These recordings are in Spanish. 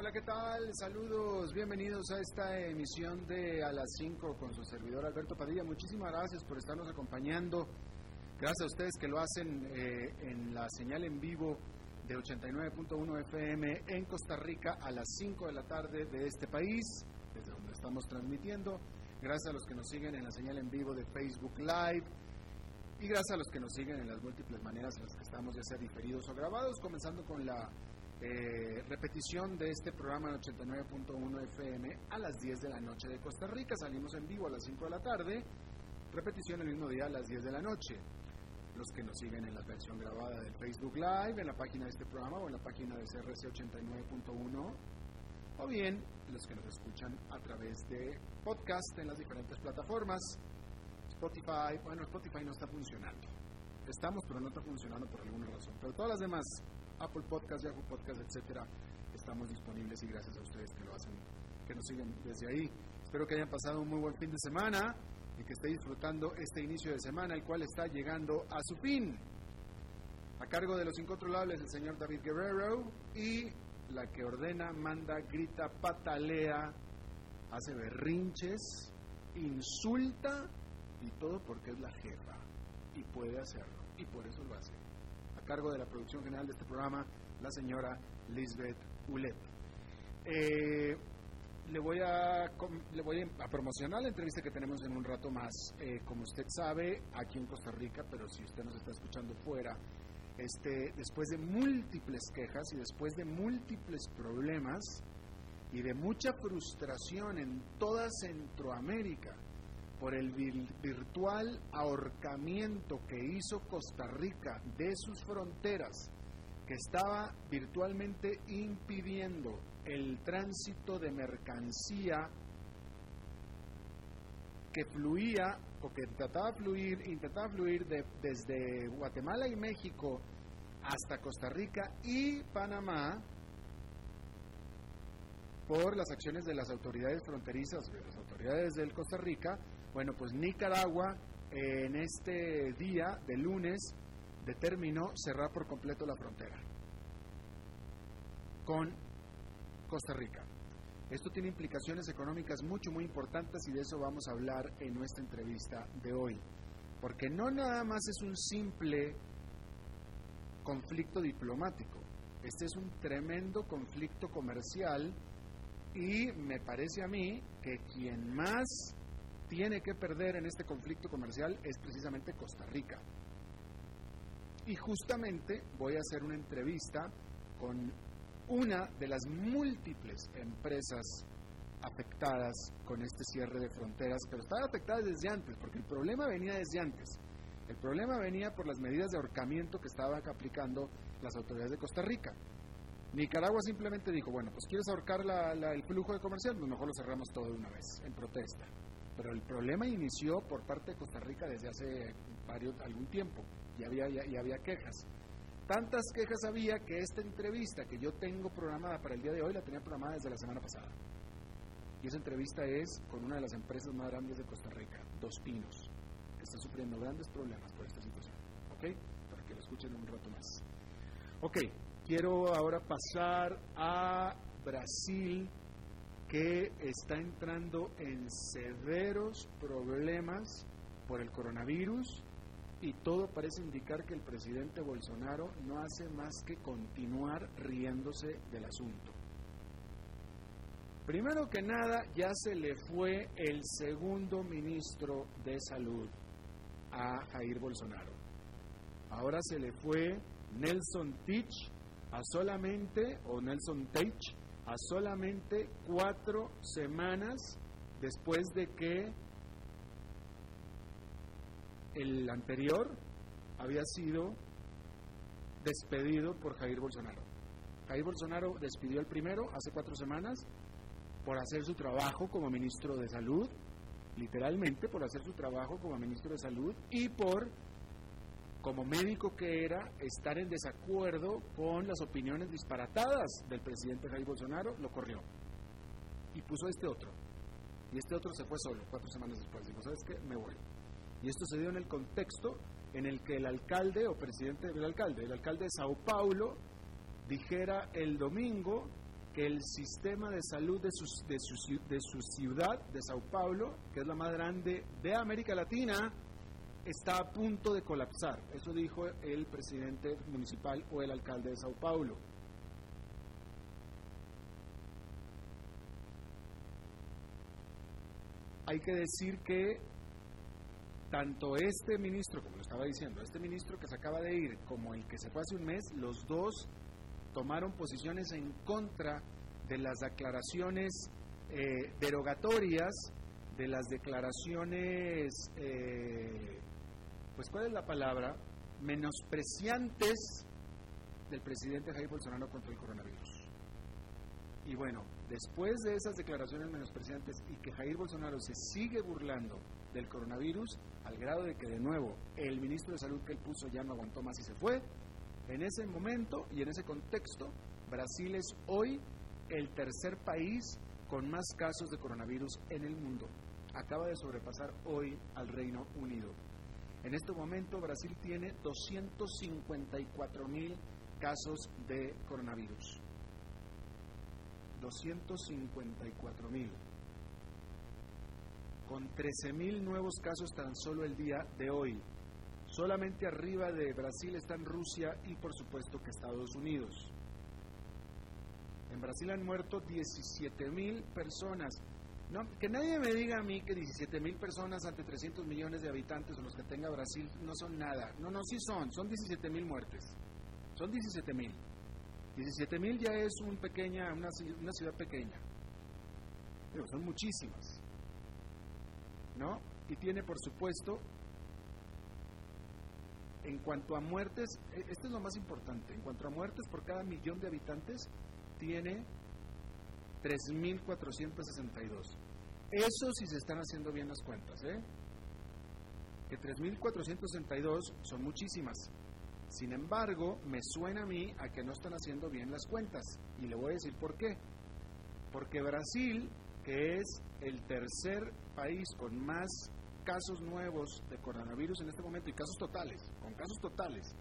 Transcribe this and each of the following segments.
Hola, ¿qué tal? Saludos, bienvenidos a esta emisión de A las 5 con su servidor Alberto Padilla. Muchísimas gracias por estarnos acompañando. Gracias a ustedes que lo hacen eh, en la señal en vivo de 89.1 FM en Costa Rica a las 5 de la tarde de este país, desde donde estamos transmitiendo. Gracias a los que nos siguen en la señal en vivo de Facebook Live. Y gracias a los que nos siguen en las múltiples maneras en las que estamos, ya sea diferidos o grabados, comenzando con la eh, repetición de este programa en 89.1 FM a las 10 de la noche de Costa Rica. Salimos en vivo a las 5 de la tarde, repetición el mismo día a las 10 de la noche. Los que nos siguen en la versión grabada del Facebook Live, en la página de este programa o en la página de CRC 89.1, o bien los que nos escuchan a través de podcast en las diferentes plataformas. Spotify, bueno, Spotify no está funcionando. Estamos, pero no está funcionando por alguna razón. Pero todas las demás Apple Podcast, Yahoo Podcast, etcétera, estamos disponibles y gracias a ustedes que lo hacen, que nos siguen desde ahí. Espero que hayan pasado un muy buen fin de semana y que esté disfrutando este inicio de semana, el cual está llegando a su fin. A cargo de los incontrolables el señor David Guerrero y la que ordena, manda, grita, patalea, hace berrinches, insulta y todo porque es la jefa y puede hacerlo y por eso lo hace cargo de la producción general de este programa, la señora Lisbeth Ulet. Eh, le voy, a, le voy a promocionar la entrevista que tenemos en un rato más. Eh, como usted sabe, aquí en Costa Rica, pero si usted nos está escuchando fuera, este, después de múltiples quejas y después de múltiples problemas y de mucha frustración en toda Centroamérica, por el virtual ahorcamiento que hizo Costa Rica de sus fronteras, que estaba virtualmente impidiendo el tránsito de mercancía que fluía o que trataba de fluir, intentaba fluir desde Guatemala y México hasta Costa Rica y Panamá por las acciones de las autoridades fronterizas, de las autoridades del Costa Rica, bueno, pues Nicaragua en este día de lunes determinó cerrar por completo la frontera con Costa Rica. Esto tiene implicaciones económicas mucho, muy importantes y de eso vamos a hablar en nuestra entrevista de hoy. Porque no nada más es un simple conflicto diplomático, este es un tremendo conflicto comercial y me parece a mí que quien más tiene que perder en este conflicto comercial es precisamente Costa Rica. Y justamente voy a hacer una entrevista con una de las múltiples empresas afectadas con este cierre de fronteras, pero estaban afectadas desde antes, porque el problema venía desde antes. El problema venía por las medidas de ahorcamiento que estaban aplicando las autoridades de Costa Rica. Nicaragua simplemente dijo, bueno, pues quieres ahorcar el flujo de comercial, pues mejor lo cerramos todo de una vez, en protesta. Pero el problema inició por parte de Costa Rica desde hace varios, algún tiempo y había, y había quejas. Tantas quejas había que esta entrevista que yo tengo programada para el día de hoy la tenía programada desde la semana pasada. Y esa entrevista es con una de las empresas más grandes de Costa Rica, Dos Pinos, que está sufriendo grandes problemas por esta situación. ¿Ok? Para que lo escuchen un rato más. Ok, quiero ahora pasar a Brasil que está entrando en severos problemas por el coronavirus y todo parece indicar que el presidente Bolsonaro no hace más que continuar riéndose del asunto. Primero que nada, ya se le fue el segundo ministro de Salud a Jair Bolsonaro. Ahora se le fue Nelson Teach a solamente, o Nelson Teich, a solamente cuatro semanas después de que el anterior había sido despedido por Jair Bolsonaro. Jair Bolsonaro despidió el primero hace cuatro semanas por hacer su trabajo como ministro de Salud literalmente por hacer su trabajo como ministro de Salud y por, como médico que era, estar en desacuerdo con las opiniones disparatadas del presidente Jair Bolsonaro, lo corrió. Y puso este otro. Y este otro se fue solo cuatro semanas después. Dijo, ¿sabes qué? Me voy. Y esto se dio en el contexto en el que el alcalde o presidente del alcalde, el alcalde de Sao Paulo, dijera el domingo que el sistema de salud de, de, su, de su ciudad, de Sao Paulo, que es la más grande de América Latina, está a punto de colapsar. Eso dijo el presidente municipal o el alcalde de Sao Paulo. Hay que decir que tanto este ministro, como lo estaba diciendo, este ministro que se acaba de ir, como el que se fue hace un mes, los dos tomaron posiciones en contra de las declaraciones eh, derogatorias, de las declaraciones, eh, pues ¿cuál es la palabra? Menospreciantes del presidente Jair Bolsonaro contra el coronavirus. Y bueno, después de esas declaraciones menospreciantes y que Jair Bolsonaro se sigue burlando del coronavirus, al grado de que de nuevo el ministro de Salud que él puso ya no aguantó más y se fue, en ese momento y en ese contexto, Brasil es hoy el tercer país con más casos de coronavirus en el mundo. Acaba de sobrepasar hoy al Reino Unido. En este momento Brasil tiene 254 mil casos de coronavirus. 254 mil. Con 13 mil nuevos casos tan solo el día de hoy. Solamente arriba de Brasil están Rusia y por supuesto que Estados Unidos. En Brasil han muerto 17 mil personas. No, que nadie me diga a mí que 17 mil personas ante 300 millones de habitantes o los que tenga Brasil no son nada. No, no, sí son, son 17 mil muertes. Son 17 mil. 17 mil ya es un pequeña, una, una ciudad pequeña. Pero son muchísimas. ¿No? Y tiene, por supuesto, en cuanto a muertes, e, esto es lo más importante, en cuanto a muertes por cada millón de habitantes, tiene 3.462. Eso si se están haciendo bien las cuentas, ¿eh? Que 3.462 son muchísimas. Sin embargo, me suena a mí a que no están haciendo bien las cuentas. Y le voy a decir por qué. Porque Brasil, que es el tercer país con más casos nuevos de coronavirus en este momento y casos totales, con casos totales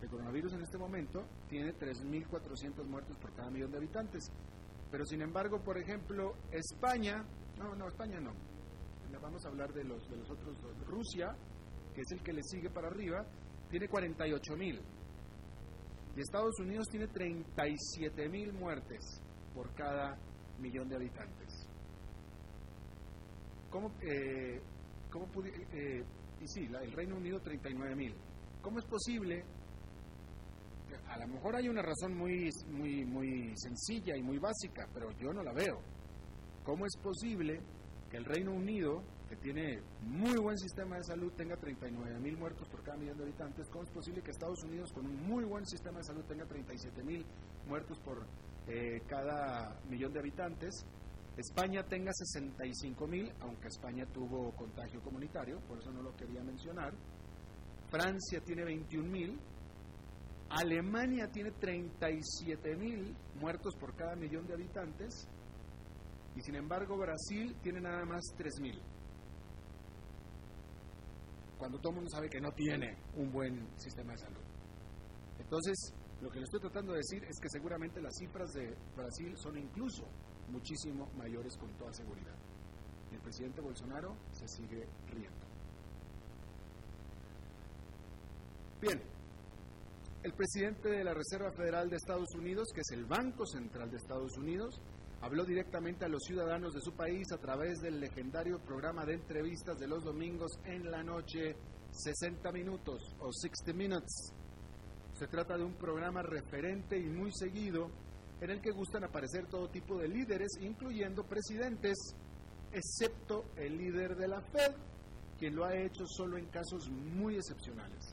de coronavirus en este momento, tiene 3.400 muertos por cada millón de habitantes. Pero sin embargo, por ejemplo, España, no, no, España no, vamos a hablar de los, de los otros, Rusia, que es el que le sigue para arriba, tiene 48.000. Y Estados Unidos tiene 37.000 muertes por cada millón de habitantes. ¿Cómo, eh, ¿Cómo eh, y sí, el Reino Unido 39 mil. ¿Cómo es posible? A lo mejor hay una razón muy, muy, muy sencilla y muy básica, pero yo no la veo. ¿Cómo es posible que el Reino Unido, que tiene muy buen sistema de salud, tenga 39 mil muertos por cada millón de habitantes? ¿Cómo es posible que Estados Unidos, con un muy buen sistema de salud, tenga 37 mil muertos por eh, cada millón de habitantes? España tenga 65 mil, aunque España tuvo contagio comunitario, por eso no lo quería mencionar. Francia tiene 21 mil. Alemania tiene 37 mil muertos por cada millón de habitantes. Y sin embargo, Brasil tiene nada más 3 mil. Cuando todo el mundo sabe que no tiene un buen sistema de salud. Entonces, lo que le estoy tratando de decir es que seguramente las cifras de Brasil son incluso muchísimo mayores con toda seguridad. Y el presidente Bolsonaro se sigue riendo. Bien, el presidente de la Reserva Federal de Estados Unidos, que es el Banco Central de Estados Unidos, habló directamente a los ciudadanos de su país a través del legendario programa de entrevistas de los domingos en la noche, 60 minutos o 60 Minutes. Se trata de un programa referente y muy seguido en el que gustan aparecer todo tipo de líderes, incluyendo presidentes, excepto el líder de la Fed, quien lo ha hecho solo en casos muy excepcionales.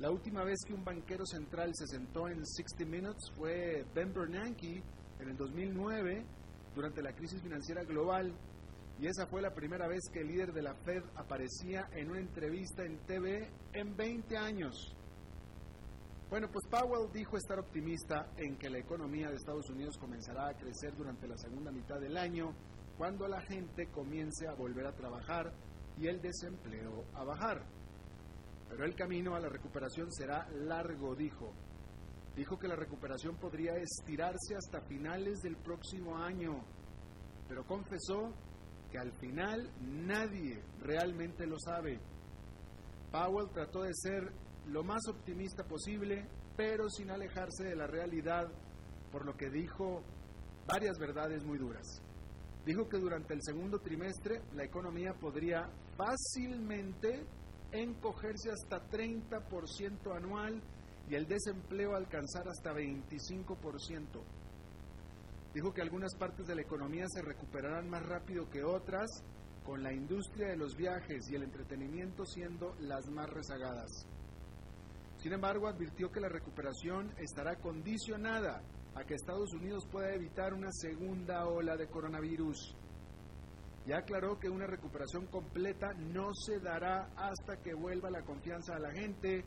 La última vez que un banquero central se sentó en 60 Minutes fue Ben Bernanke en el 2009, durante la crisis financiera global, y esa fue la primera vez que el líder de la Fed aparecía en una entrevista en TV en 20 años. Bueno, pues Powell dijo estar optimista en que la economía de Estados Unidos comenzará a crecer durante la segunda mitad del año, cuando la gente comience a volver a trabajar y el desempleo a bajar. Pero el camino a la recuperación será largo, dijo. Dijo que la recuperación podría estirarse hasta finales del próximo año, pero confesó que al final nadie realmente lo sabe. Powell trató de ser lo más optimista posible, pero sin alejarse de la realidad, por lo que dijo varias verdades muy duras. Dijo que durante el segundo trimestre la economía podría fácilmente encogerse hasta 30% anual y el desempleo alcanzar hasta 25%. Dijo que algunas partes de la economía se recuperarán más rápido que otras, con la industria de los viajes y el entretenimiento siendo las más rezagadas. Sin embargo, advirtió que la recuperación estará condicionada a que Estados Unidos pueda evitar una segunda ola de coronavirus. Y aclaró que una recuperación completa no se dará hasta que vuelva la confianza a la gente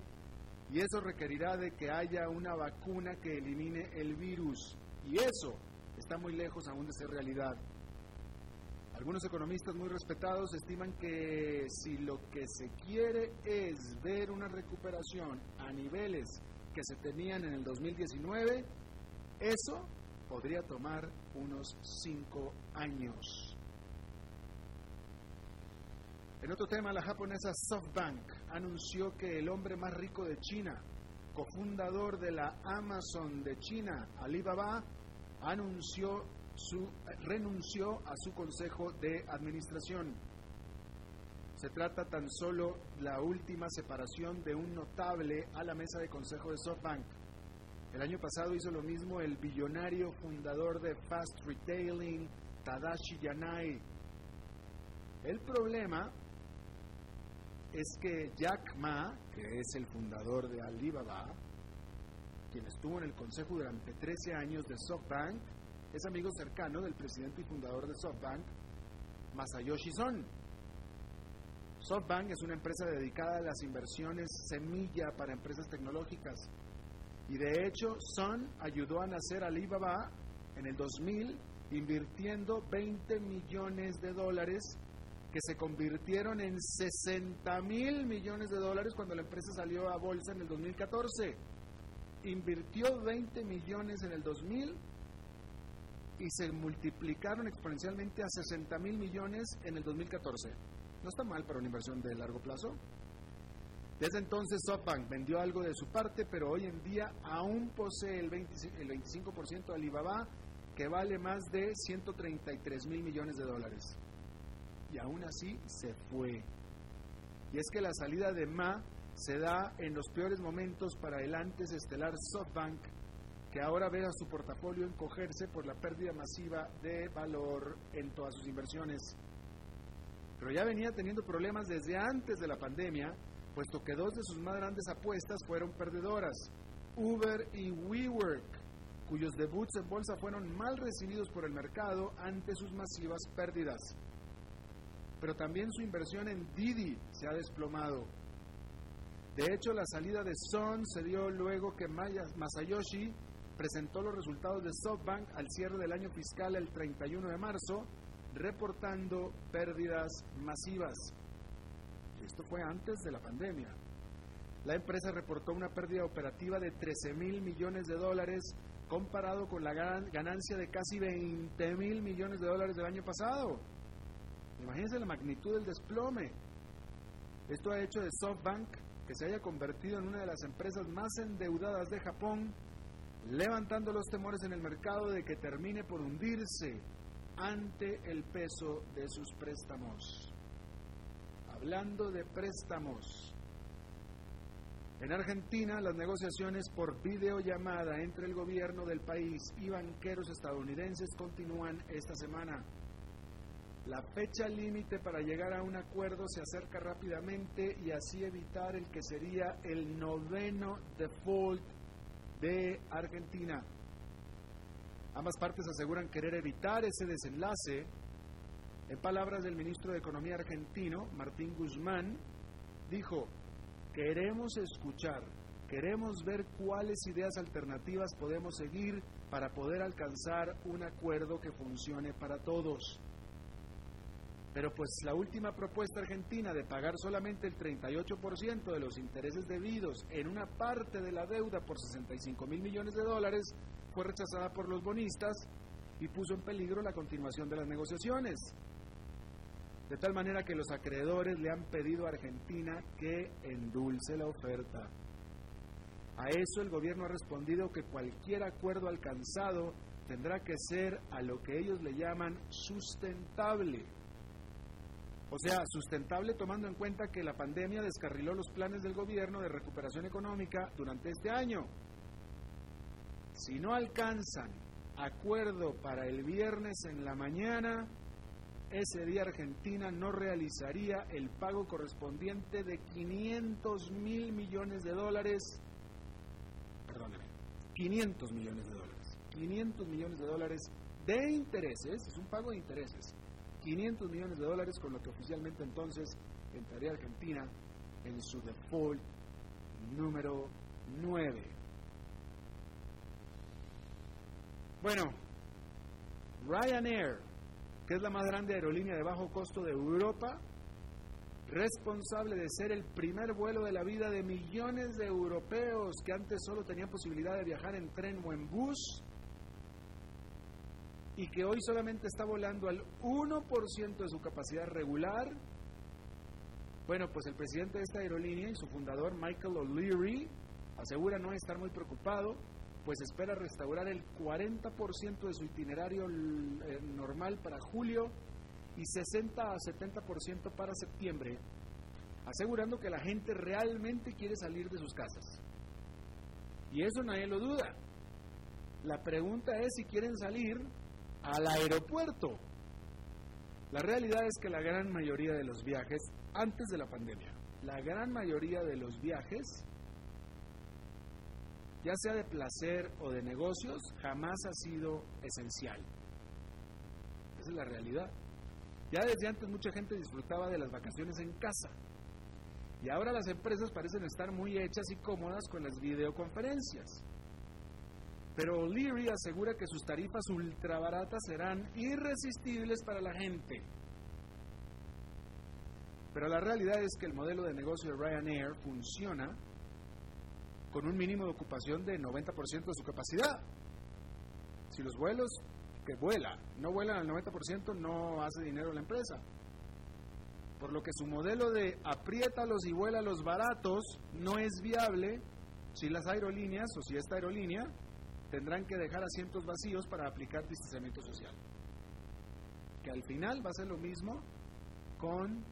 y eso requerirá de que haya una vacuna que elimine el virus. Y eso está muy lejos aún de ser realidad. Algunos economistas muy respetados estiman que si lo que se quiere es ver una recuperación a niveles que se tenían en el 2019, eso podría tomar unos cinco años. En otro tema, la japonesa SoftBank anunció que el hombre más rico de China, cofundador de la Amazon de China, Alibaba, anunció su, renunció a su consejo de administración. Se trata tan solo la última separación de un notable a la mesa de consejo de SoftBank. El año pasado hizo lo mismo el billonario fundador de Fast Retailing, Tadashi Yanai. El problema es que Jack Ma, que es el fundador de Alibaba, quien estuvo en el consejo durante 13 años de SoftBank, es amigo cercano del presidente y fundador de SoftBank, Masayoshi Son. SoftBank es una empresa dedicada a las inversiones semilla para empresas tecnológicas. Y de hecho, Son ayudó a nacer Alibaba en el 2000 invirtiendo 20 millones de dólares que se convirtieron en 60 mil millones de dólares cuando la empresa salió a bolsa en el 2014 invirtió 20 millones en el 2000 y se multiplicaron exponencialmente a 60 mil millones en el 2014. No está mal para una inversión de largo plazo. Desde entonces SoftBank vendió algo de su parte, pero hoy en día aún posee el, 25% de Alibaba, que vale más de 133 mil millones de dólares. Y aún así se fue. Y es que la salida de Ma se da en los peores momentos para el antes estelar SoftBank, que ahora ve a su portafolio encogerse por la pérdida masiva de valor en todas sus inversiones. Pero ya venía teniendo problemas desde antes de la pandemia, puesto que dos de sus más grandes apuestas fueron perdedoras, Uber y WeWork, cuyos debuts en bolsa fueron mal recibidos por el mercado ante sus masivas pérdidas. Pero también su inversión en Didi se ha desplomado de hecho, la salida de Son se dio luego que Masayoshi presentó los resultados de SoftBank al cierre del año fiscal el 31 de marzo, reportando pérdidas masivas. Esto fue antes de la pandemia. La empresa reportó una pérdida operativa de 13 mil millones de dólares comparado con la ganancia de casi 20 mil millones de dólares del año pasado. Imagínense la magnitud del desplome. Esto ha hecho de SoftBank que se haya convertido en una de las empresas más endeudadas de Japón, levantando los temores en el mercado de que termine por hundirse ante el peso de sus préstamos. Hablando de préstamos, en Argentina las negociaciones por videollamada entre el gobierno del país y banqueros estadounidenses continúan esta semana. La fecha límite para llegar a un acuerdo se acerca rápidamente y así evitar el que sería el noveno default de Argentina. Ambas partes aseguran querer evitar ese desenlace. En palabras del ministro de Economía argentino, Martín Guzmán, dijo, queremos escuchar, queremos ver cuáles ideas alternativas podemos seguir para poder alcanzar un acuerdo que funcione para todos. Pero pues la última propuesta argentina de pagar solamente el 38% de los intereses debidos en una parte de la deuda por 65 mil millones de dólares fue rechazada por los bonistas y puso en peligro la continuación de las negociaciones. De tal manera que los acreedores le han pedido a Argentina que endulce la oferta. A eso el gobierno ha respondido que cualquier acuerdo alcanzado tendrá que ser a lo que ellos le llaman sustentable. O sea, sustentable tomando en cuenta que la pandemia descarriló los planes del gobierno de recuperación económica durante este año. Si no alcanzan acuerdo para el viernes en la mañana, ese día Argentina no realizaría el pago correspondiente de 500 mil millones de dólares, perdóneme, 500 millones de dólares, 500 millones de dólares de intereses, es un pago de intereses, 500 millones de dólares con lo que oficialmente entonces entraría Argentina en su default número 9. Bueno, Ryanair, que es la más grande aerolínea de bajo costo de Europa, responsable de ser el primer vuelo de la vida de millones de europeos que antes solo tenían posibilidad de viajar en tren o en bus, y que hoy solamente está volando al 1% de su capacidad regular, bueno, pues el presidente de esta aerolínea y su fundador, Michael O'Leary, asegura no estar muy preocupado, pues espera restaurar el 40% de su itinerario eh, normal para julio y 60 a 70% para septiembre, asegurando que la gente realmente quiere salir de sus casas. Y eso nadie lo duda. La pregunta es si quieren salir al aeropuerto. La realidad es que la gran mayoría de los viajes, antes de la pandemia, la gran mayoría de los viajes, ya sea de placer o de negocios, jamás ha sido esencial. Esa es la realidad. Ya desde antes mucha gente disfrutaba de las vacaciones en casa. Y ahora las empresas parecen estar muy hechas y cómodas con las videoconferencias. Pero O'Leary asegura que sus tarifas ultra baratas serán irresistibles para la gente. Pero la realidad es que el modelo de negocio de Ryanair funciona con un mínimo de ocupación de 90% de su capacidad. Si los vuelos que vuela no vuelan al 90%, no hace dinero la empresa. Por lo que su modelo de apriétalos y vuela los baratos no es viable si las aerolíneas o si esta aerolínea tendrán que dejar asientos vacíos para aplicar distanciamiento social. Que al final va a ser lo mismo con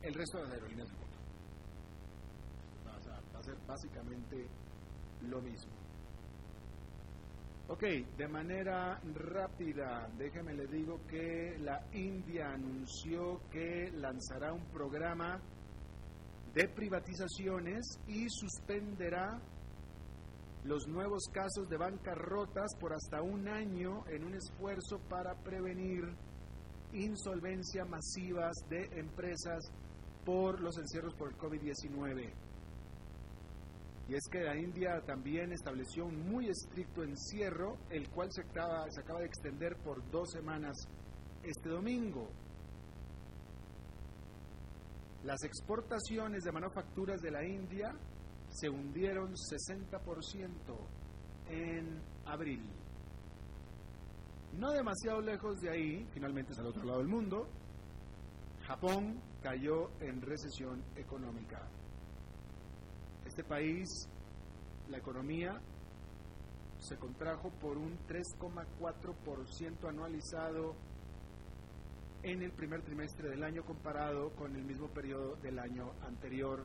el resto de las aerolíneas del mundo. Va a, ser básicamente lo mismo. Ok, de manera rápida, déjeme le digo que la India anunció que lanzará un programa de privatizaciones y suspenderá los nuevos casos de bancarrotas por hasta un año en un esfuerzo para prevenir insolvencia masivas de empresas por los encierros por el COVID-19. Y es que la India también estableció un muy estricto encierro, el cual se acaba, se acaba de extender por dos semanas este domingo. Las exportaciones de manufacturas de la India se hundieron 60% en abril. No demasiado lejos de ahí, finalmente es al otro lado del mundo, Japón cayó en recesión económica. Este país, la economía se contrajo por un 3,4% anualizado en el primer trimestre del año comparado con el mismo periodo del año anterior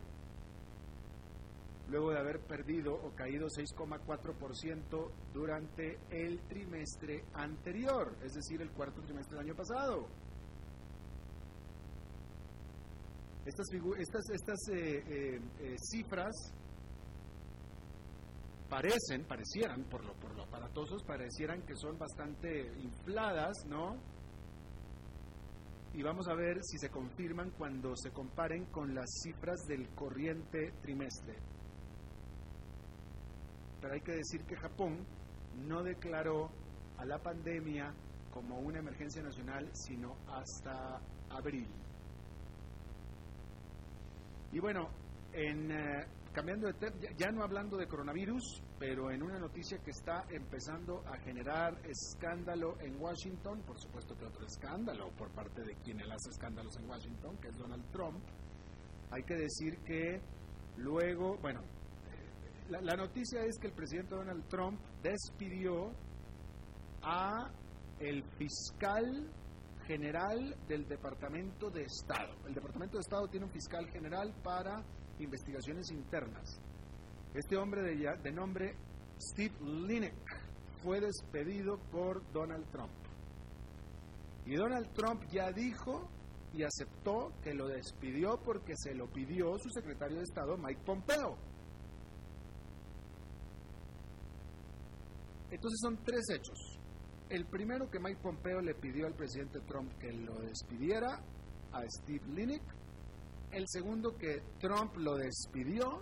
luego de haber perdido o caído 6,4% durante el trimestre anterior, es decir, el cuarto trimestre del año pasado. Estas, eh, eh, eh, cifras parecen, parecieran, por lo, por lo aparatosos, parecieran que son bastante infladas, ¿no? y vamos a ver si se confirman cuando se comparen con las cifras del corriente trimestre. Pero hay que decir que Japón no declaró a la pandemia como una emergencia nacional sino hasta abril. Y bueno, en, eh, cambiando de tema, ya no hablando de coronavirus, pero en una noticia que está empezando a generar escándalo en Washington, por supuesto que otro escándalo por parte de quien él hace escándalos en Washington, que es Donald Trump, hay que decir que luego, bueno, la, noticia es que el presidente Donald Trump despidió a el fiscal general del Departamento de Estado. El Departamento de Estado tiene un fiscal general para investigaciones internas. Este hombre de, de nombre Steve Linick fue despedido por Donald Trump. Y Donald Trump ya dijo y aceptó que lo despidió porque se lo pidió su secretario de Estado, Mike Pompeo. Entonces son tres hechos. El primero que Mike Pompeo le pidió al presidente Trump que lo despidiera a Steve Linick. El segundo que Trump lo despidió.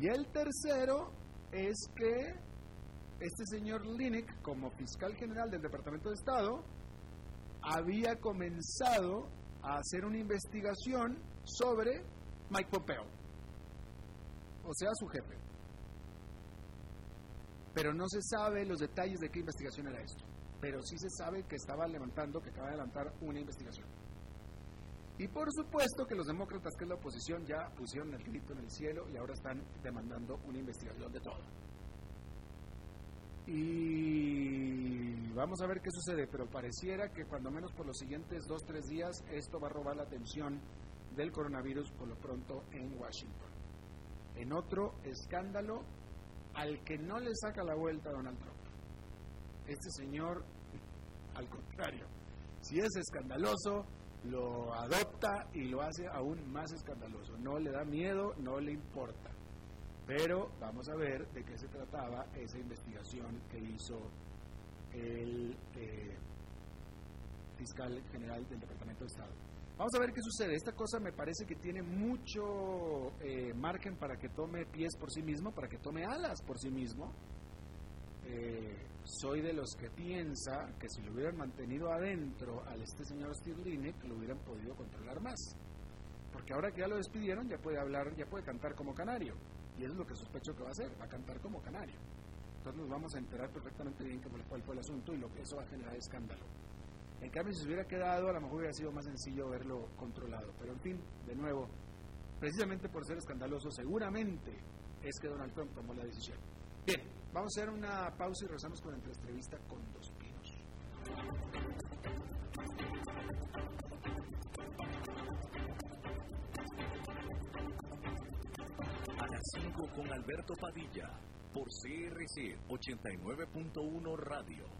Y el tercero es que este señor Linick, como fiscal general del Departamento de Estado, había comenzado a hacer una investigación sobre Mike Pompeo, o sea, su jefe pero no se sabe los detalles de qué investigación era esto. Pero sí se sabe que estaba levantando, que acaba de levantar una investigación. Y por supuesto que los demócratas, que es la oposición, ya pusieron el grito en el cielo y ahora están demandando una investigación de todo. Y vamos a ver qué sucede, pero pareciera que cuando menos por los siguientes dos, tres días esto va a robar la atención del coronavirus por lo pronto en Washington. En otro escándalo, al que no le saca la vuelta a Donald Trump. Este señor, al contrario, si es escandaloso, lo adopta y lo hace aún más escandaloso. No le da miedo, no le importa. Pero vamos a ver de qué se trataba esa investigación que hizo el eh, fiscal general del Departamento de Estado. Vamos a ver qué sucede. Esta cosa me parece que tiene mucho eh, margen para que tome pies por sí mismo, para que tome alas por sí mismo. Eh, soy de los que piensa que si lo hubieran mantenido adentro al este señor Steve Linick, lo hubieran podido controlar más. Porque ahora que ya lo despidieron, ya puede hablar, ya puede cantar como canario. Y eso es lo que sospecho que va a hacer, va a cantar como canario. Entonces nos vamos a enterar perfectamente bien cuál fue el asunto y lo que eso va a generar escándalo. En cambio, si se hubiera quedado, a lo mejor hubiera sido más sencillo verlo controlado. Pero en fin, de nuevo, precisamente por ser escandaloso, seguramente es que Donald Trump tomó la decisión. Bien, vamos a hacer una pausa y regresamos con la entrevista con Dos Pinos. A las 5 con Alberto Padilla, por CRC 89.1 Radio.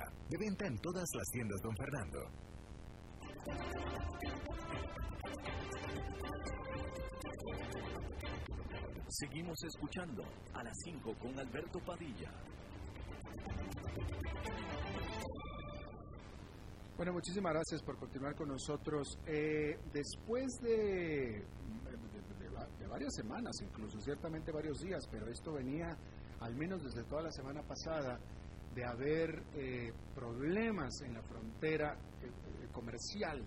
De venta en todas las tiendas, don Fernando. Seguimos escuchando a las 5 con Alberto Padilla. Bueno, muchísimas gracias por continuar con nosotros. Eh, después de, de, de, de varias semanas, incluso ciertamente varios días, pero esto venía al menos desde toda la semana pasada de haber eh, problemas en la frontera eh, comercial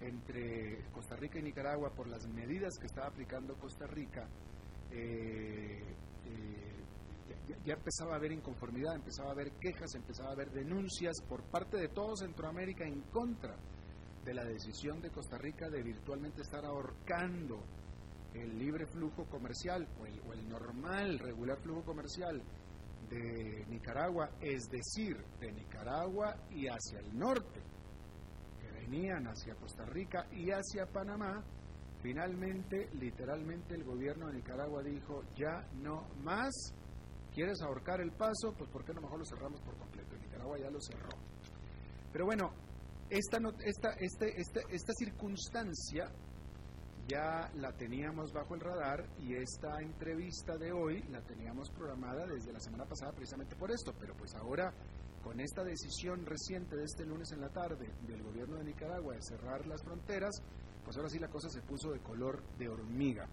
entre Costa Rica y Nicaragua por las medidas que estaba aplicando Costa Rica, ya, empezaba a haber inconformidad, empezaba a haber quejas, empezaba a haber denuncias por parte de todo Centroamérica en contra de la decisión de Costa Rica de virtualmente estar ahorcando el libre flujo comercial o el, o el normal, regular flujo comercial de Nicaragua, es decir, de Nicaragua y hacia el norte, que venían hacia Costa Rica y hacia Panamá, finalmente, literalmente, el gobierno de Nicaragua dijo, ya no más, ¿quieres ahorcar el paso? Pues ¿por qué no mejor lo cerramos por completo? Nicaragua ya lo cerró. Pero bueno, esta, esta, este, este, esta circunstancia ya la teníamos bajo el radar y esta entrevista de hoy la teníamos programada desde la semana pasada precisamente por esto, pero pues ahora con esta decisión reciente de este lunes en la tarde del gobierno de Nicaragua de cerrar las fronteras, pues ahora sí la cosa se puso de color de hormiga.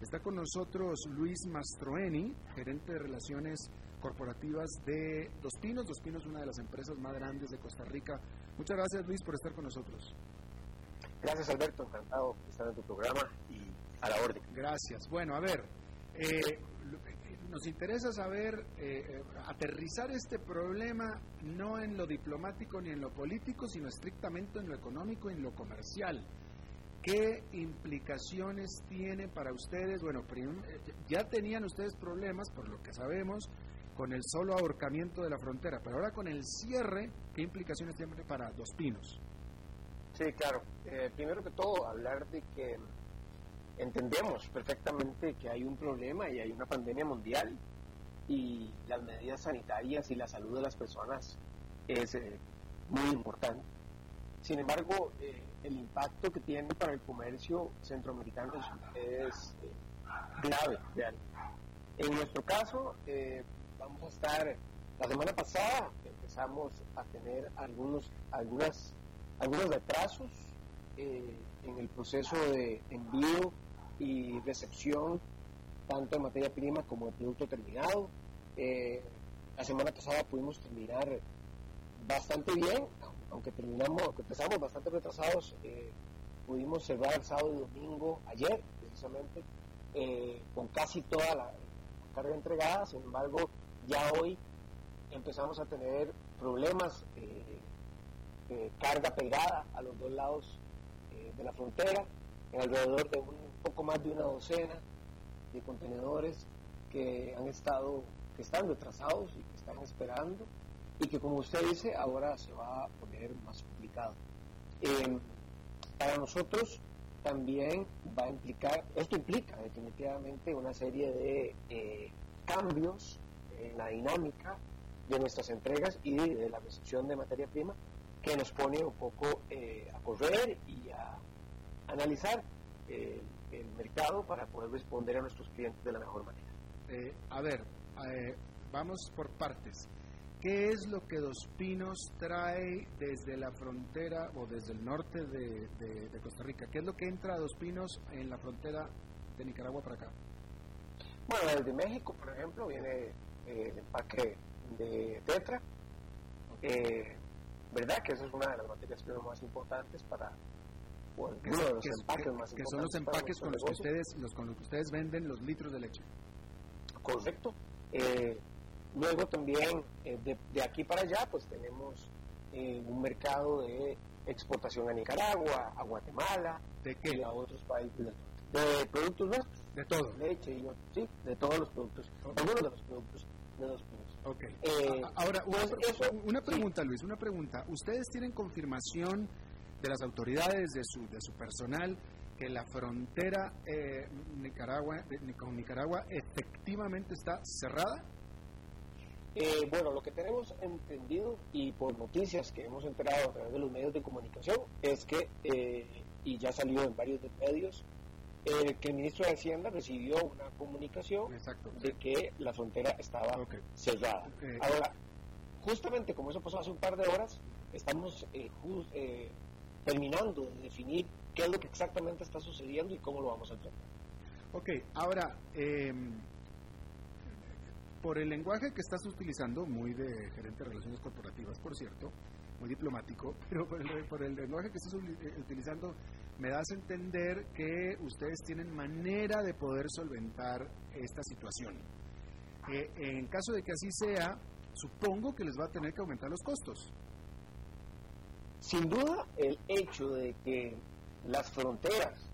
Está con nosotros Luis Mastroeni, gerente de relaciones corporativas de Dos Pinos. Dos Pinos es una de las empresas más grandes de Costa Rica. Muchas gracias Luis por estar con nosotros. Gracias Alberto, encantado de estar en tu programa y a la orden. Gracias. Bueno, a ver, eh, nos interesa saber, eh, eh, aterrizar este problema no en lo diplomático ni en lo político, sino estrictamente en lo económico y en lo comercial. ¿Qué implicaciones tiene para ustedes? Bueno, ya tenían ustedes problemas, por lo que sabemos, con el solo ahorcamiento de la frontera, pero ahora con el cierre, ¿qué implicaciones tiene para Dos Pinos? Sí, claro. Eh, primero que todo, hablar de que entendemos perfectamente que hay un problema y hay una pandemia mundial y las medidas sanitarias y la salud de las personas es eh, muy importante. Sin embargo, eh, el impacto que tiene para el comercio centroamericano es, grave, real. En nuestro caso, vamos a estar, la semana pasada empezamos a tener algunos, algunas algunos retrasos eh, en el proceso de envío y recepción, tanto de materia prima como de producto terminado. Eh, la semana pasada pudimos terminar bastante bien, aunque terminamos, aunque empezamos bastante retrasados, eh, pudimos cerrar sábado y domingo ayer, precisamente, con casi toda la carga entregada. Sin embargo, ya hoy empezamos a tener problemas eh, carga pegada a los dos lados eh, de la frontera, en alrededor de un poco más de una docena de contenedores que han estado, que están retrasados y que están esperando y que como usted dice ahora se va a poner más complicado. Em, para nosotros también va a implicar, esto implica definitivamente una serie de eh, cambios en la dinámica de nuestras entregas y de la recepción de materia prima que nos pone un poco eh, a correr y a analizar eh, el mercado para poder responder a nuestros clientes de la mejor manera. Eh, a ver, vamos por partes. ¿Qué es lo que Dos Pinos trae desde la frontera o desde el norte de, de, Costa Rica? ¿Qué es lo que entra a Dos Pinos en la frontera de Nicaragua para acá? Bueno, desde México, por ejemplo, viene el empaque de Tetra. ¿Verdad? Que esa es una de las materias primas más importantes para uno de los empaques más que son los empaques con los que ustedes los con los que ustedes venden los litros de leche. Correcto. Eh, luego también eh, de, aquí para allá pues tenemos eh, un mercado de exportación a Nicaragua a Guatemala de qué y a otros países de productos nuestros. De todo. Leche y sí de todos los productos. Algunos de los productos de los productos Ok. Eh, ahora, una, pregunta, Luis, una pregunta. ¿Ustedes tienen confirmación de las autoridades, de su, de su personal, que la frontera eh, Nicaragua, con Nicaragua efectivamente está cerrada? Eh, bueno, lo que tenemos entendido y por noticias que hemos enterado a través de los medios de comunicación es que, y ya salió en varios medios, eh, que el ministro de Hacienda recibió una comunicación de que la frontera estaba cerrada. Ahora, justamente como eso pasó hace un par de horas, estamos eh, eh, terminando de definir qué es lo que exactamente está sucediendo y cómo lo vamos a tratar. Ok, ahora, em, por el lenguaje que estás utilizando, muy de gerente de relaciones corporativas, por cierto, muy diplomático, pero por el, por el lenguaje que estás eh, utilizando, me das a entender que ustedes tienen manera de poder solventar esta situación. Eh, en caso de que así sea, supongo que les va a tener que aumentar los costos. Sin duda, el hecho de que las fronteras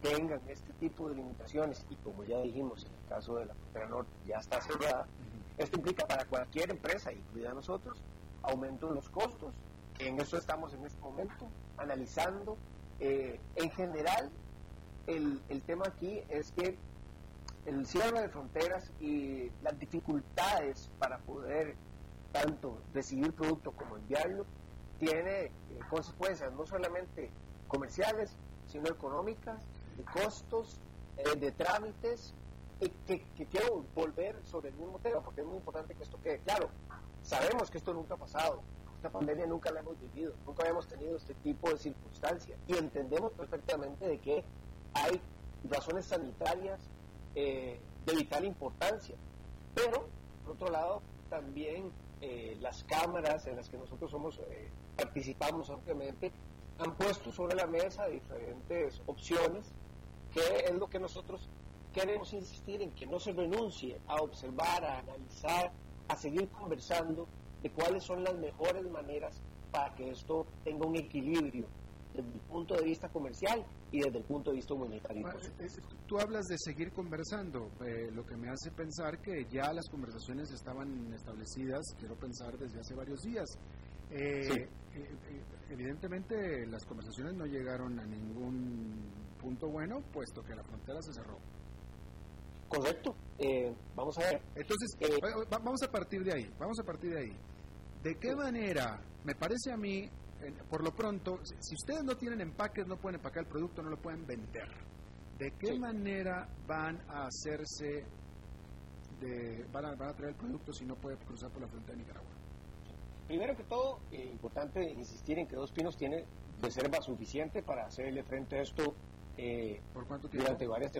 tengan este tipo de limitaciones y como ya dijimos en el caso de la frontera norte ya está cerrada, esto implica para cualquier empresa, incluida nosotros, aumento de los costos. En eso estamos en este momento, analizando. Eh, en general, el, el tema aquí es que el cierre de fronteras y las dificultades para poder tanto recibir producto como enviarlo tiene eh, consecuencias no solamente comerciales, sino económicas, de costos, eh, de trámites, y que, quiero volver sobre el mismo tema, porque es muy importante que esto quede claro. Sabemos que esto nunca ha pasado, esta pandemia nunca la hemos vivido, nunca habíamos tenido este tipo de circunstancias, y entendemos perfectamente de que hay razones sanitarias eh, de vital importancia, pero, por otro lado, también eh, las cámaras en las que nosotros somos participamos ampliamente han puesto sobre la mesa diferentes opciones que es lo que nosotros queremos insistir en que no se renuncie a observar, a analizar, a seguir conversando de cuáles son las mejores maneras para que esto tenga un equilibrio desde el punto de vista comercial y desde el punto de vista humanitario. Tú hablas de seguir conversando, eh, lo que me hace pensar que ya las conversaciones estaban establecidas, quiero pensar desde hace varios días. Eh, eh, evidentemente las conversaciones no llegaron a ningún punto bueno, puesto que la frontera se cerró. Correcto. Eh, vamos a ver. Entonces, vamos a partir de ahí. Vamos a partir de ahí. ¿De qué manera, me parece a mí, por lo pronto, si ustedes no tienen empaques, no pueden empacar el producto, no lo pueden vender. ¿De qué manera van a hacerse, de, van, a, van a traer el producto si no puede cruzar por la frontera de Nicaragua? Primero que todo, eh, importante insistir en que Dos Pinos tiene reserva suficiente para hacerle frente a esto eh, ¿Por cuánto tiempo? Durante varias,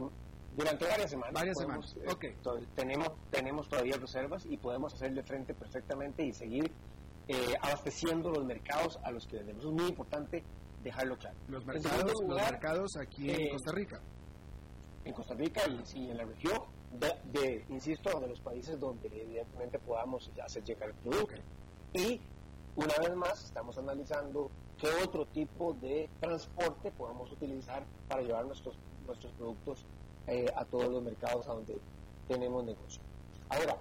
durante varias semanas. Varias semanas, eh, tenemos, tenemos todavía reservas y podemos hacerle frente perfectamente y seguir eh, abasteciendo los mercados a los que vendemos. Es muy importante dejarlo claro. Los mercados, los mercados aquí en Costa Rica. En Costa Rica y, en la región, de, insisto, de los países donde evidentemente podamos hacer llegar el producto. Y una vez más estamos analizando qué otro tipo de transporte podemos utilizar para llevar nuestros, nuestros productos eh, a todos los mercados a donde tenemos negocio. Ahora,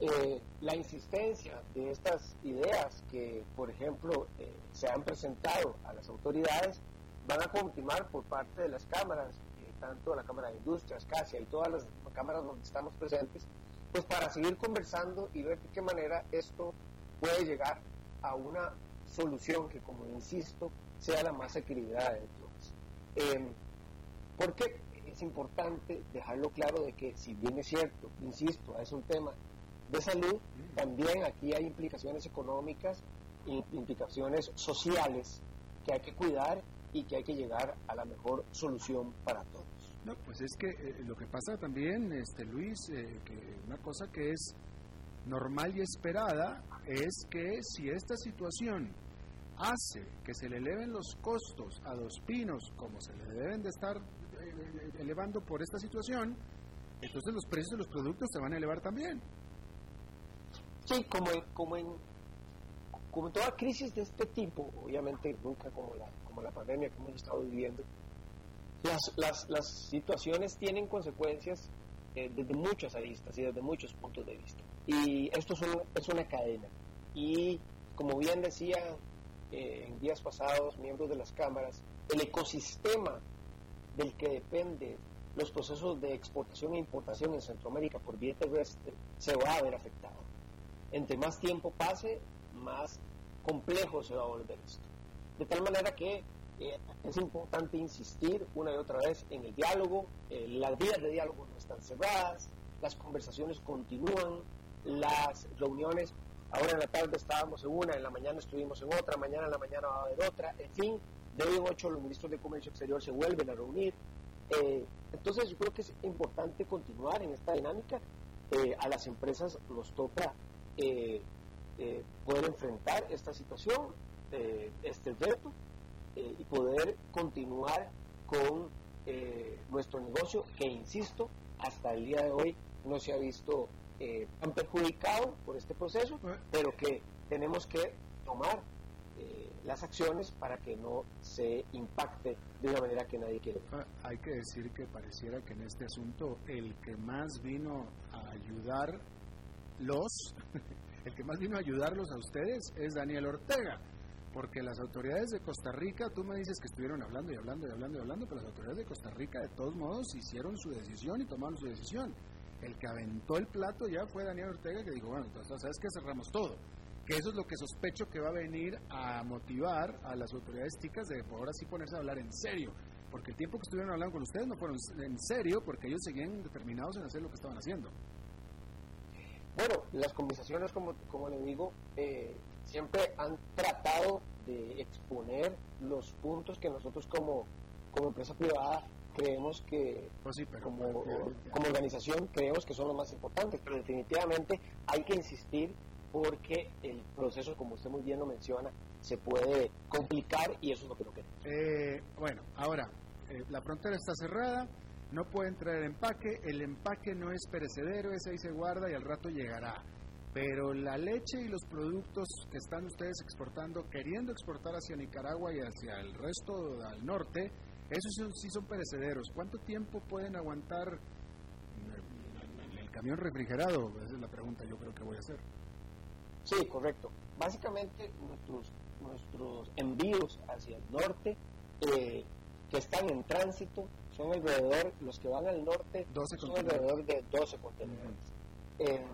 eh, la insistencia de estas ideas que, por ejemplo, eh, se han presentado a las autoridades van a continuar por parte de las cámaras, tanto la Cámara de Industrias, CASIA y todas las cámaras donde estamos presentes, pues para seguir conversando y ver de qué manera esto puede llegar a una solución que, como insisto, sea la más equilibrada de todas. Eh, porque es importante dejarlo claro de que, si bien es cierto, insisto, es un tema de salud, también aquí hay implicaciones económicas, implicaciones sociales que hay que cuidar y que hay que llegar a la mejor solución para todos. No, pues es que eh, lo que pasa también, este Luis, eh, que una cosa que es normal y esperada es que si esta situación hace que se le eleven los costos a dos pinos como se le deben de estar eh, elevando por esta situación, entonces los precios de los productos se van a elevar también. Sí, como en, como en, como toda crisis de este tipo, obviamente nunca como la, como la pandemia que hemos estado viviendo, las, las, situaciones tienen consecuencias eh, desde muchas aristas y desde muchos puntos de vista. Y esto es, es una cadena. Y como bien decía eh, en días pasados miembros de las cámaras, el ecosistema del que depende los procesos de exportación e importación en Centroamérica por vía terrestre se va a ver afectado. Entre más tiempo pase, más complejo se va a volver esto. De tal manera que eh, es importante insistir una y otra vez en el diálogo, eh, las vías de diálogo no están cerradas, las conversaciones continúan, las reuniones Ahora en la tarde estábamos en una, en la mañana estuvimos en otra, mañana en la mañana va a haber otra. En fin, de hoy en ocho los ministros de Comercio Exterior se vuelven a reunir Eh, entonces yo creo que es importante continuar en esta dinámica. A las empresas nos toca eh, poder enfrentar esta situación, este reto, y poder continuar con nuestro negocio, que insisto, hasta el día de hoy no se ha visto tan perjudicado por este proceso, pero que tenemos que tomar las acciones para que no se impacte de una manera que nadie quiere. Ah, hay que decir que pareciera que en este asunto el que más vino a ayudar los, el que más vino a ayudarlos a ustedes es Daniel Ortega, porque las autoridades de Costa Rica, tú me dices que estuvieron hablando y hablando y hablando y hablando, pero las autoridades de Costa Rica de todos modos hicieron su decisión y tomaron su decisión. El que aventó el plato ya fue Daniel Ortega que dijo, bueno, entonces, ¿sabes qué? Cerramos todo que eso es lo que sospecho que va a venir a motivar a las autoridades ticas de ahora sí ponerse a hablar en serio, porque el tiempo que estuvieron hablando con ustedes no fueron en serio porque ellos seguían determinados en hacer lo que estaban haciendo. Bueno, las conversaciones, como, como le digo, eh, siempre han tratado de exponer los puntos que nosotros como, como empresa privada creemos que pues como, como organización creemos que son los más importantes, pero definitivamente hay que insistir porque el proceso, como usted muy bien lo menciona, se puede complicar y eso es lo que no queremos. Eh, bueno, ahora, eh, la frontera está cerrada, no puede entrar el empaque, el empaque no es perecedero, ese ahí se guarda y al rato llegará. Pero la leche y los productos que están ustedes exportando, queriendo exportar hacia Nicaragua y hacia el resto del norte, esos sí son perecederos. ¿Cuánto tiempo pueden aguantar el camión refrigerado? Esa es la pregunta yo creo que voy a hacer. Sí, correcto. Básicamente nuestros, nuestros envíos hacia el norte eh, que están en tránsito son alrededor, los que van al norte son alrededor de 12 contenedores. Eh,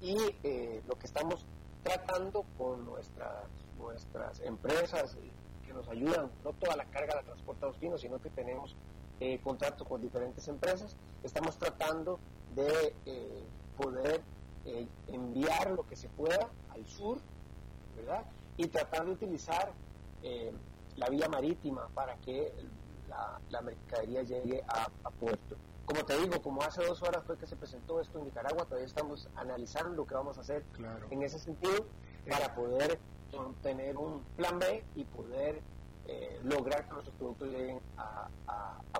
y eh, lo que estamos tratando con nuestras, nuestras empresas que nos ayudan, no toda la carga la transporta los sino que tenemos contrato con diferentes empresas, estamos tratando de poder eh, enviar lo que se pueda al sur, ¿verdad? Y tratar de utilizar eh, la vía marítima para que la, mercadería llegue a, puerto. Como te digo, como hace dos horas fue que se presentó esto en Nicaragua, todavía estamos analizando lo que vamos a hacer en ese sentido para poder tener un plan B y poder eh, lograr que nuestros productos lleguen a,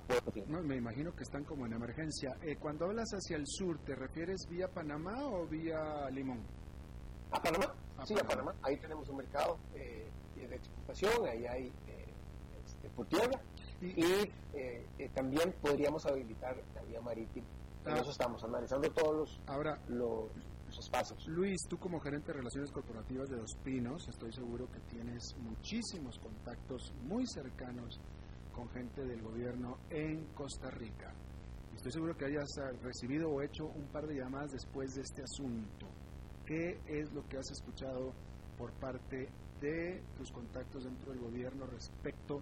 puerto No, me imagino que están como en emergencia. Eh, cuando hablas hacia el sur, ¿te refieres vía Panamá o vía Limón? A Panamá, sí, a Panamá. Ahí tenemos un mercado eh, de exportación, ahí hay eh, este, por tierra y, también podríamos habilitar la vía marítima. En ah. eso estamos analizando todos los, Ahora, los espacios. Luis, tú como gerente de Relaciones Corporativas de Dos Pinos, estoy seguro que tienes muchísimos contactos muy cercanos con gente del gobierno en Costa Rica. Estoy seguro que hayas recibido o hecho un par de llamadas después de este asunto. ¿Qué es lo que has escuchado por parte de tus contactos dentro del gobierno respecto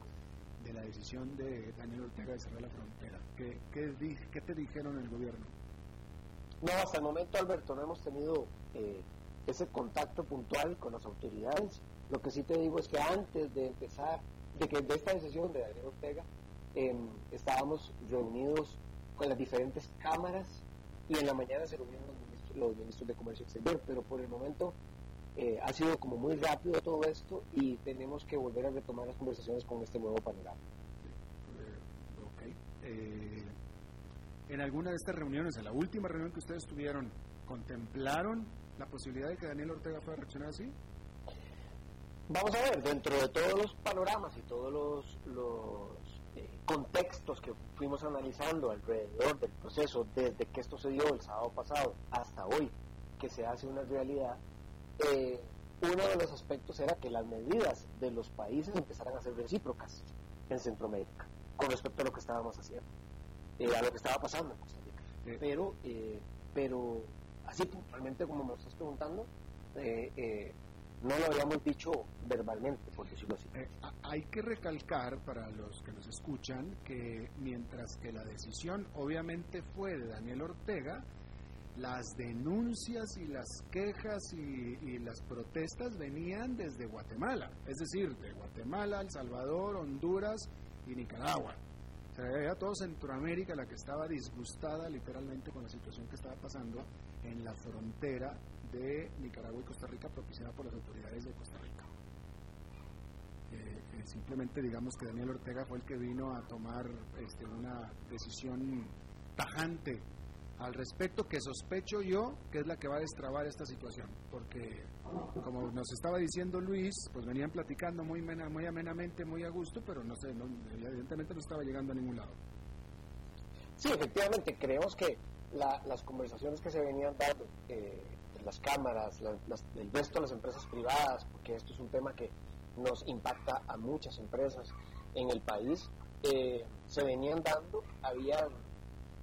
de la decisión de Daniel Ortega de cerrar la frontera? ¿Qué, qué, te dijeron el gobierno? No, hasta el momento, Alberto, no hemos tenido eh, ese contacto puntual con las autoridades. Lo que sí te digo es que antes de empezar, de que de esta decisión de Daniel Ortega, em, estábamos reunidos con las diferentes cámaras y en la mañana se reunieron los ministros, de Comercio Exterior, pero por el momento eh, ha sido como muy rápido todo esto y tenemos que volver a retomar las conversaciones con este nuevo panorama. Eh, en alguna de estas reuniones, en la última reunión que ustedes tuvieron, ¿contemplaron la posibilidad de que Daniel Ortega fuera a reaccionar así? Vamos a ver, dentro de todos los panoramas y todos los, eh, contextos que fuimos analizando alrededor del proceso, desde que esto se dio el sábado pasado hasta hoy, que se hace una realidad, eh, uno de los aspectos era que las medidas de los países empezaran a ser recíprocas en Centroamérica con respecto a lo que estábamos haciendo. Eh, a lo que estaba pasando en Costa Rica. Pero, eh, pero así puntualmente como me estás preguntando, eh, no lo habíamos dicho verbalmente, por decirlo así. hay que recalcar para los que nos escuchan que mientras que la decisión obviamente fue de Daniel Ortega, las denuncias y las quejas y, y, las protestas venían desde Guatemala, es decir, de Guatemala, El Salvador, Honduras y Nicaragua era todo Centroamérica la que estaba disgustada literalmente con la situación que estaba pasando en la frontera de Nicaragua y Costa Rica propiciada por las autoridades de Costa Rica. Eh, eh, simplemente digamos que Daniel Ortega fue el que vino a tomar este, una decisión tajante al respecto que sospecho yo que es la que va a destrabar esta situación, porque como nos estaba diciendo Luis, pues venían platicando muy, muy amenamente, muy a gusto, pero no sé, evidentemente no estaba llegando a ningún lado. Sí, efectivamente, creemos que las conversaciones que se venían dando, eh, las cámaras, el resto de las empresas privadas, porque esto es un tema que nos impacta a muchas empresas en el país, eh, se venían dando, había,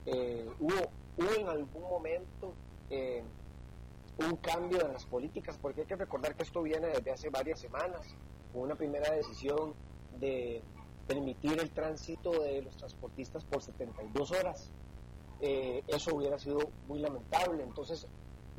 eh, hubo, hubo en algún momento eh, un cambio en las políticas, porque hay que recordar que esto viene desde hace varias semanas, con una primera decisión de permitir el tránsito de los transportistas por 72 horas. eso hubiera sido muy lamentable, entonces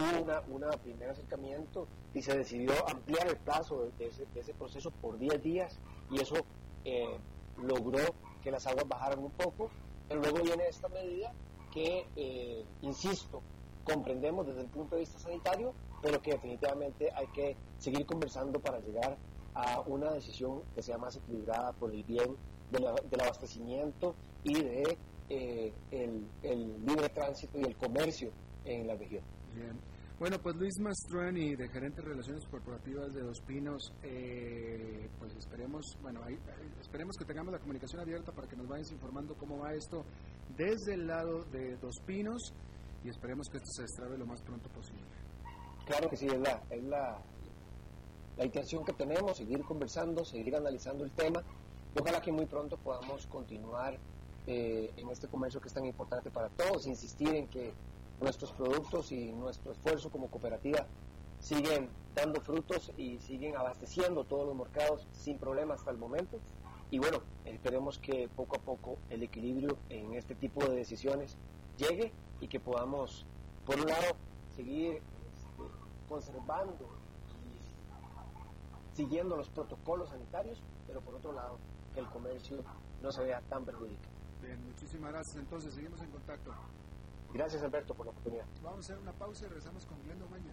hubo una, primer acercamiento y se decidió ampliar el plazo de, ese, proceso por 10 días y eso eh, logró que las aguas bajaran un poco, pero luego viene esta medida que, eh, insisto, comprendemos desde el punto de vista sanitario, pero que definitivamente hay que seguir conversando para llegar a una decisión que sea más equilibrada por el bien del abastecimiento y de eh, el, el libre tránsito y el comercio en la región. Bien. Bueno, pues Luis Mastruani, de Gerente de Relaciones Corporativas de Dos Pinos, eh, pues esperemos, bueno, esperemos que tengamos la comunicación abierta para que nos vayas informando cómo va esto desde el lado de Dos Pinos y esperemos que esto se destrabe lo más pronto posible. Claro que sí, es la, es la, la intención que tenemos, seguir conversando, seguir analizando el tema ojalá que muy pronto podamos continuar eh, en este comercio que es tan importante para todos, insistir en que nuestros productos y nuestro esfuerzo como cooperativa siguen dando frutos y siguen abasteciendo todos los mercados sin problema hasta el momento. Y bueno, esperemos que poco a poco el equilibrio en este tipo de decisiones llegue y que podamos, por un lado, seguir este, conservando y siguiendo los protocolos sanitarios, pero por otro lado, que el comercio no se vea tan perjudicado. Bien, muchísimas gracias. Entonces, seguimos en contacto. Gracias Alberto por la oportunidad. Vamos a hacer una pausa y regresamos con Glendo Maña.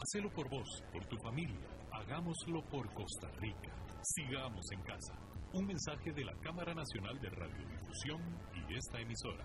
Hacelo por vos, por tu familia. Hagámoslo por Costa Rica. Sigamos en casa. Un mensaje de la Cámara Nacional de Radiodifusión y esta emisora.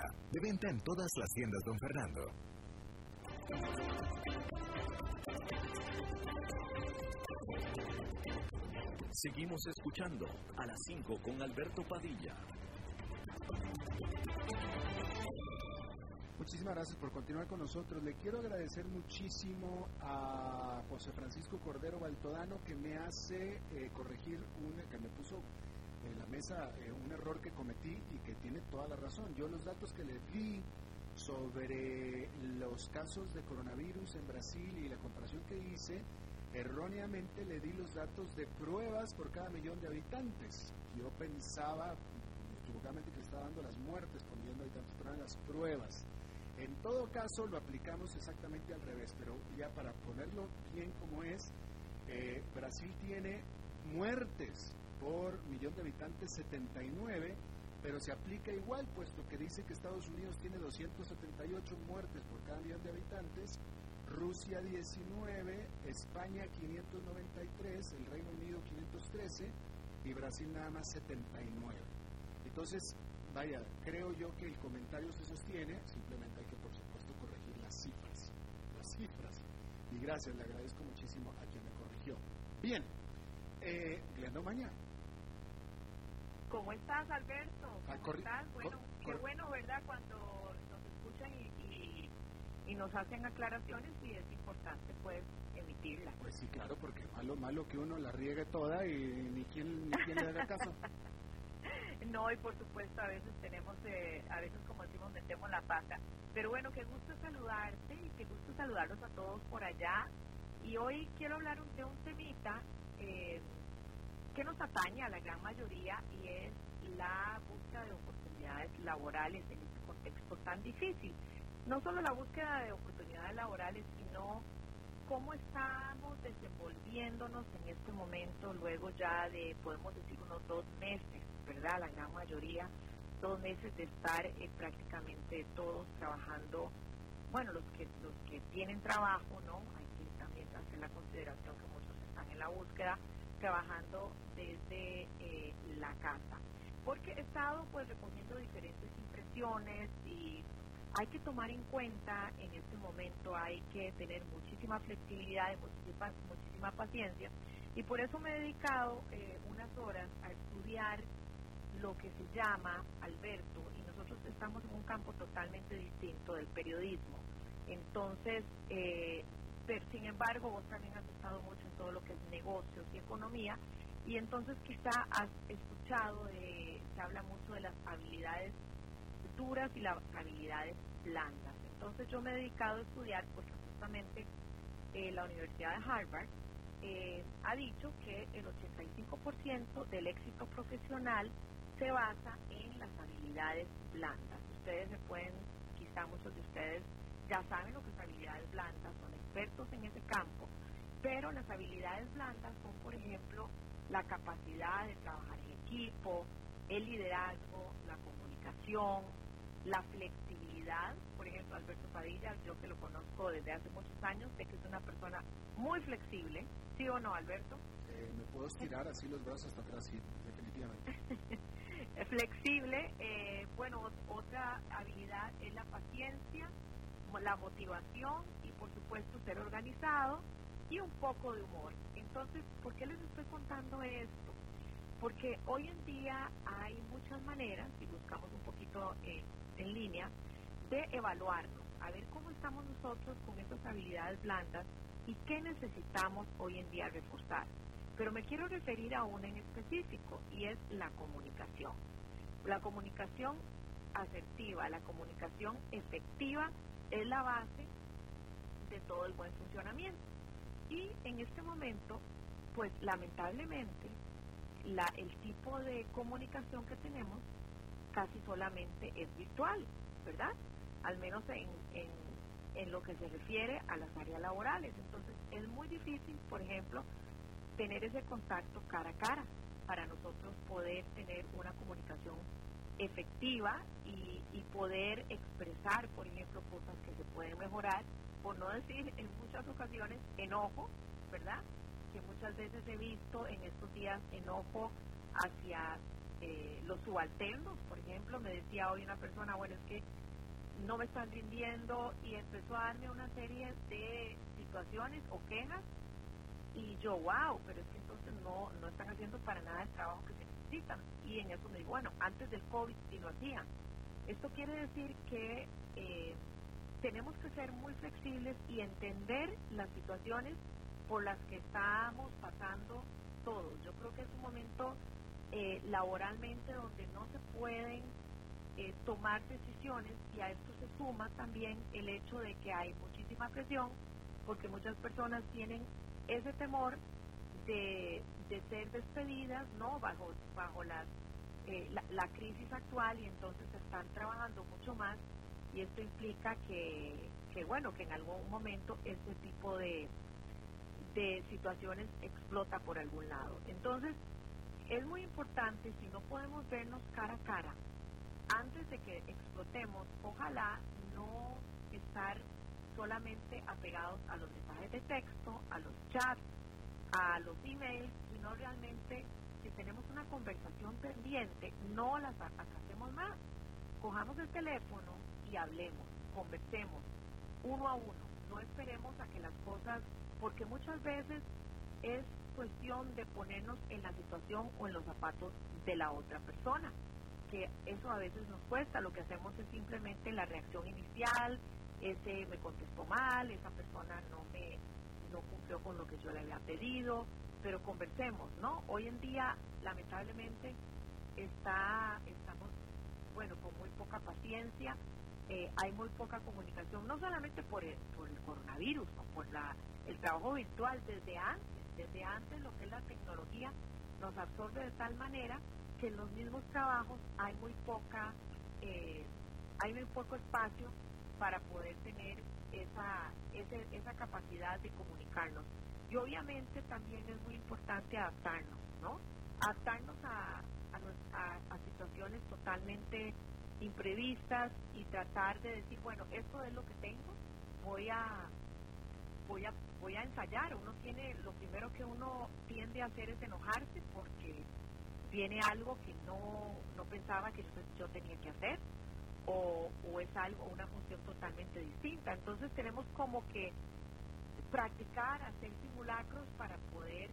De venta en todas las tiendas, don Fernando. Seguimos escuchando a las 5 con Alberto Padilla. Muchísimas gracias por continuar con nosotros. Le quiero agradecer muchísimo a José Francisco Cordero Baltodano que me hace eh, corregir, un, que me puso en la mesa eh, un error que cometí y que tiene toda la razón. Yo los datos que le di sobre los casos de coronavirus en Brasil y la comparación que hice, erróneamente le di los datos de pruebas por cada millón de habitantes. Yo pensaba equivocadamente que estaba dando las muertes por de habitantes, eran las pruebas. En todo caso, lo aplicamos exactamente al revés, pero ya para ponerlo bien como es, eh, Brasil tiene muertes por millón de habitantes 79, pero se aplica igual, puesto que dice que Estados Unidos tiene 278 muertes por cada millón de habitantes, Rusia 19, España 593, el Reino Unido 513 y Brasil nada más 79. Entonces, vaya, creo yo que el comentario se sostiene, simplemente hay que por supuesto corregir las cifras, las cifras. Y gracias, le agradezco muchísimo a quien me corrigió. Bien, eh, Mañana. ¿Cómo estás, Alberto? ¿Cómo estás? Bueno, qué bueno, ¿verdad? Cuando nos escuchan y, y, nos hacen aclaraciones y es importante, pues, emitirla. Pues sí, claro, porque malo, malo que uno la riegue toda y ni quien, ni quien le haga caso. no, y por supuesto, a veces tenemos, eh, a veces, como decimos, metemos la pata. Pero bueno, qué gusto saludarte y qué gusto saludarlos a todos por allá. Y hoy quiero hablar de un temita. Eh, que nos atañe a la gran mayoría y es la búsqueda de oportunidades laborales en este contexto tan difícil. No solo la búsqueda de oportunidades laborales, sino cómo estamos desenvolviéndonos en este momento, luego ya de, podemos decir, unos dos meses, ¿verdad? La gran mayoría, dos meses de estar eh, prácticamente todos trabajando, bueno, los que, los que tienen trabajo, ¿no? Hay que también hacer la consideración que muchos están en la búsqueda, trabajando desde eh, la casa. Porque he estado pues recogiendo diferentes impresiones y hay que tomar en cuenta en este momento, hay que tener muchísima flexibilidad y muchísima, muchísima paciencia. Y por eso me he dedicado eh, unas horas a estudiar lo que se llama Alberto, y nosotros estamos en un campo totalmente distinto del periodismo. Entonces, eh, pero sin embargo, vos también has estado mucho en todo lo que es negocios y economía, y entonces quizá has escuchado, de, se habla mucho de las habilidades duras y las habilidades blandas. Entonces yo me he dedicado a estudiar porque justamente eh, la Universidad de Harvard eh, ha dicho que el 85% del éxito profesional se basa en las habilidades blandas. Ustedes se pueden, quizá muchos de ustedes ya saben lo que son habilidades blandas, son expertos en ese campo, pero las habilidades blandas son, por ejemplo, la capacidad de trabajar en equipo, el liderazgo, la comunicación, la flexibilidad. Por ejemplo, Alberto Padilla, yo que lo conozco desde hace muchos años, sé que es una persona muy flexible. ¿Sí o no, Alberto? Eh, me puedo estirar así los brazos hasta atrás, sí, definitivamente. flexible, eh, bueno, otra habilidad es la paciencia, la motivación y por supuesto ser organizado y un poco de humor. Entonces, ¿por qué les estoy contando esto? Porque hoy en día hay muchas maneras, y buscamos un poquito eh, en línea, de evaluarnos, a ver cómo estamos nosotros con estas habilidades blandas y qué necesitamos hoy en día reforzar. Pero me quiero referir a una en específico y es la comunicación. La comunicación asertiva, la comunicación efectiva es la base de todo el buen funcionamiento. Y en este momento, pues lamentablemente, la, el tipo de comunicación que tenemos casi solamente es virtual. ¿verdad? Al menos en, en, en lo que se refiere a las áreas laborales. Entonces, es muy difícil, por ejemplo, tener ese contacto cara a cara para nosotros poder tener una comunicación efectiva y, poder expresar, por ejemplo, cosas que se pueden mejorar, por no decir en muchas ocasiones enojo, ¿verdad? Que muchas veces he visto en estos días enojo hacia eh, los subalternos, por ejemplo, me decía hoy una persona, bueno, es que no me están rindiendo y empezó a darme una serie de situaciones o quejas y yo, wow, pero es que entonces no, no están haciendo para nada el trabajo que se Y en eso me digo, bueno, antes del COVID sí lo hacían. Esto quiere decir que eh, tenemos que ser muy flexibles y entender las situaciones por las que estamos pasando todos. Yo creo que es un momento eh, laboralmente donde no se pueden eh, tomar decisiones y a esto se suma también el hecho de que hay muchísima presión porque muchas personas tienen ese temor de, ser despedidas no bajo bajo eh, la, crisis actual y entonces están trabajando mucho más y esto implica que, que bueno que en algún momento este tipo de de situaciones explota por algún lado. Entonces es muy importante si no podemos vernos cara a cara antes de que explotemos ojalá no estar solamente apegados a los mensajes de texto, a los chats, a los emails, sino realmente si tenemos una conversación pendiente, no las hacemos más. Cojamos el teléfono y hablemos, conversemos uno a uno. No esperemos a que las cosas, porque muchas veces es cuestión de ponernos en la situación o en los zapatos de la otra persona, que eso a veces nos cuesta. Lo que hacemos es simplemente la reacción inicial, ese me contestó mal, esa persona no me no cumplió con lo que yo le había pedido, pero conversemos, ¿no? Hoy en día, lamentablemente, está estamos, bueno, con muy poca paciencia, eh, hay muy poca comunicación, no solamente por el, por el coronavirus, o por la, el trabajo virtual, desde antes, desde antes lo que es la tecnología nos absorbe de tal manera que en los mismos trabajos hay muy poca, eh, hay muy poco espacio para poder tener esa, esa capacidad de comunicarnos. Y obviamente también es muy importante adaptarnos, ¿no? Adaptarnos a, a, situaciones totalmente imprevistas y tratar de decir, bueno, esto es lo que tengo, voy a voy a voy a ensayar. Uno tiene lo primero que uno tiende a hacer es enojarse porque viene algo que no no pensaba que yo tenía que hacer o, es algo, una función totalmente distinta. Entonces tenemos como que practicar, hacer simulacros para poder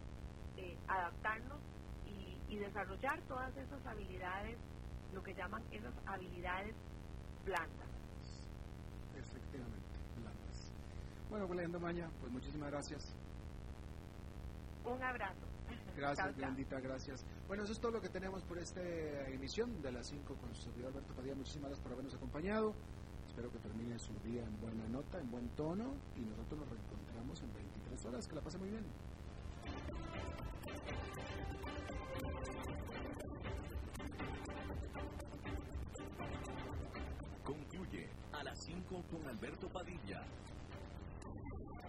eh, adaptarnos y, desarrollar todas esas habilidades, lo que llaman esas habilidades blandas. Efectivamente, blandas. Bueno, Glenda Maña, pues muchísimas gracias. Un abrazo. Gracias, Glendita, gracias. Bueno, eso es todo lo que tenemos por esta emisión de las 5 con su servidor Alberto Padilla. Muchísimas gracias por habernos acompañado. Espero que termine su día en buena nota, en buen tono y nosotros nos reencontramos en 23 horas. Que la pase muy bien. Concluye a las 5 con Alberto Padilla